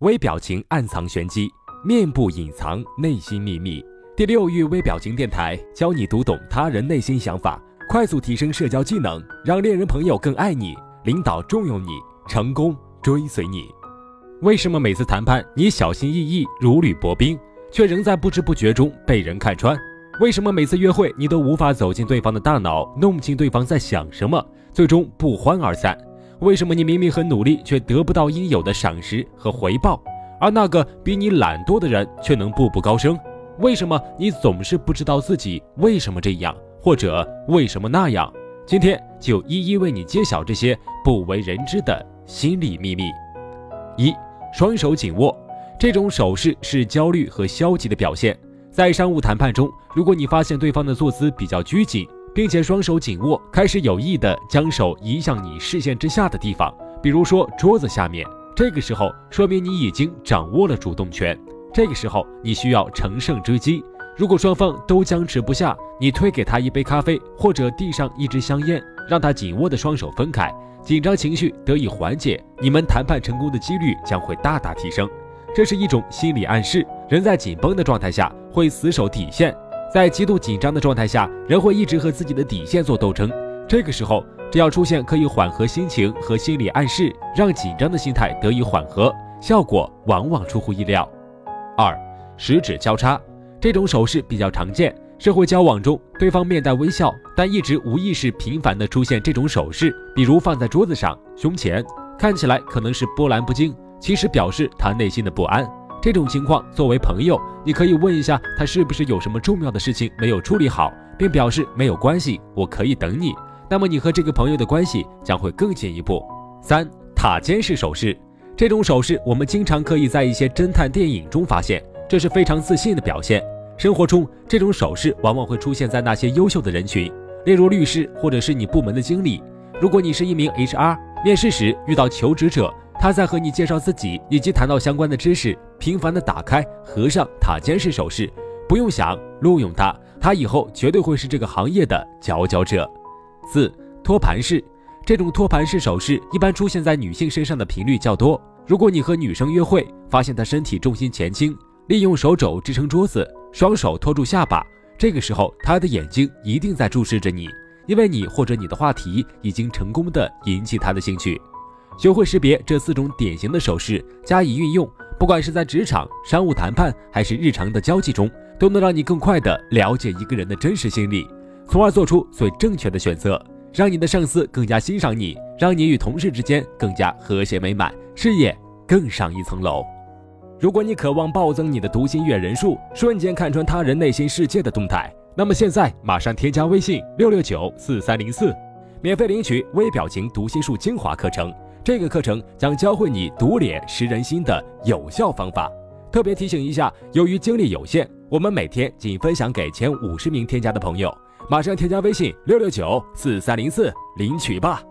微表情暗藏玄机，面部隐藏内心秘密。第六域微表情电台教你读懂他人内心想法，快速提升社交技能，让恋人朋友更爱你，领导重用你，成功追随你。为什么每次谈判你小心翼翼如履薄冰，却仍在不知不觉中被人看穿？为什么每次约会你都无法走进对方的大脑，弄不清对方在想什么，最终不欢而散？为什么你明明很努力，却得不到应有的赏识和回报，而那个比你懒惰的人却能步步高升？为什么你总是不知道自己为什么这样，或者为什么那样？今天就一一为你揭晓这些不为人知的心理秘密。一，双手紧握，这种手势是焦虑和消极的表现。在商务谈判中，如果你发现对方的坐姿比较拘谨，并且双手紧握，开始有意的将手移向你视线之下的地方，比如说桌子下面，这个时候说明你已经掌握了主动权。这个时候，你需要乘胜追击。如果双方都僵持不下，你推给他一杯咖啡，或者递上一支香烟，让他紧握的双手分开，紧张情绪得以缓解，你们谈判成功的几率将会大大提升。这是一种心理暗示。人在紧绷的状态下会死守底线，在极度紧张的状态下，人会一直和自己的底线做斗争。这个时候，只要出现可以缓和心情和心理暗示，让紧张的心态得以缓和，效果往往出乎意料。二，十指交叉，这种手势比较常见。社会交往中，对方面带微笑，但一直无意识频繁的出现这种手势，比如放在桌子上、胸前，看起来可能是波澜不惊，其实表示他内心的不安。这种情况，作为朋友，你可以问一下他是不是有什么重要的事情没有处理好，并表示没有关系，我可以等你。那么你和这个朋友的关系将会更进一步。三，塔尖式手势。这种手势，我们经常可以在一些侦探电影中发现，这是非常自信的表现。生活中，这种手势往往会出现在那些优秀的人群，例如律师或者是你部门的经理。如果你是一名 HR，面试时遇到求职者，他在和你介绍自己以及谈到相关的知识，频繁的打开、合上塔尖式手势，不用想，录用他，他以后绝对会是这个行业的佼佼者。四，托盘式，这种托盘式手势一般出现在女性身上的频率较多。如果你和女生约会，发现她身体重心前倾，利用手肘支撑桌子，双手托住下巴，这个时候她的眼睛一定在注视着你，因为你或者你的话题已经成功的引起她的兴趣。学会识别这四种典型的手势，加以运用，不管是在职场、商务谈判，还是日常的交际中，都能让你更快的了解一个人的真实心理，从而做出最正确的选择。让你的上司更加欣赏你，让你与同事之间更加和谐美满，事业更上一层楼。如果你渴望暴增你的读心阅人数，瞬间看穿他人内心世界的动态，那么现在马上添加微信六六九四三零四，免费领取微表情读心术精华课程。这个课程将教会你读脸识人心的有效方法。特别提醒一下，由于精力有限，我们每天仅分享给前五十名添加的朋友。马上添加微信六六九四三零四领取吧。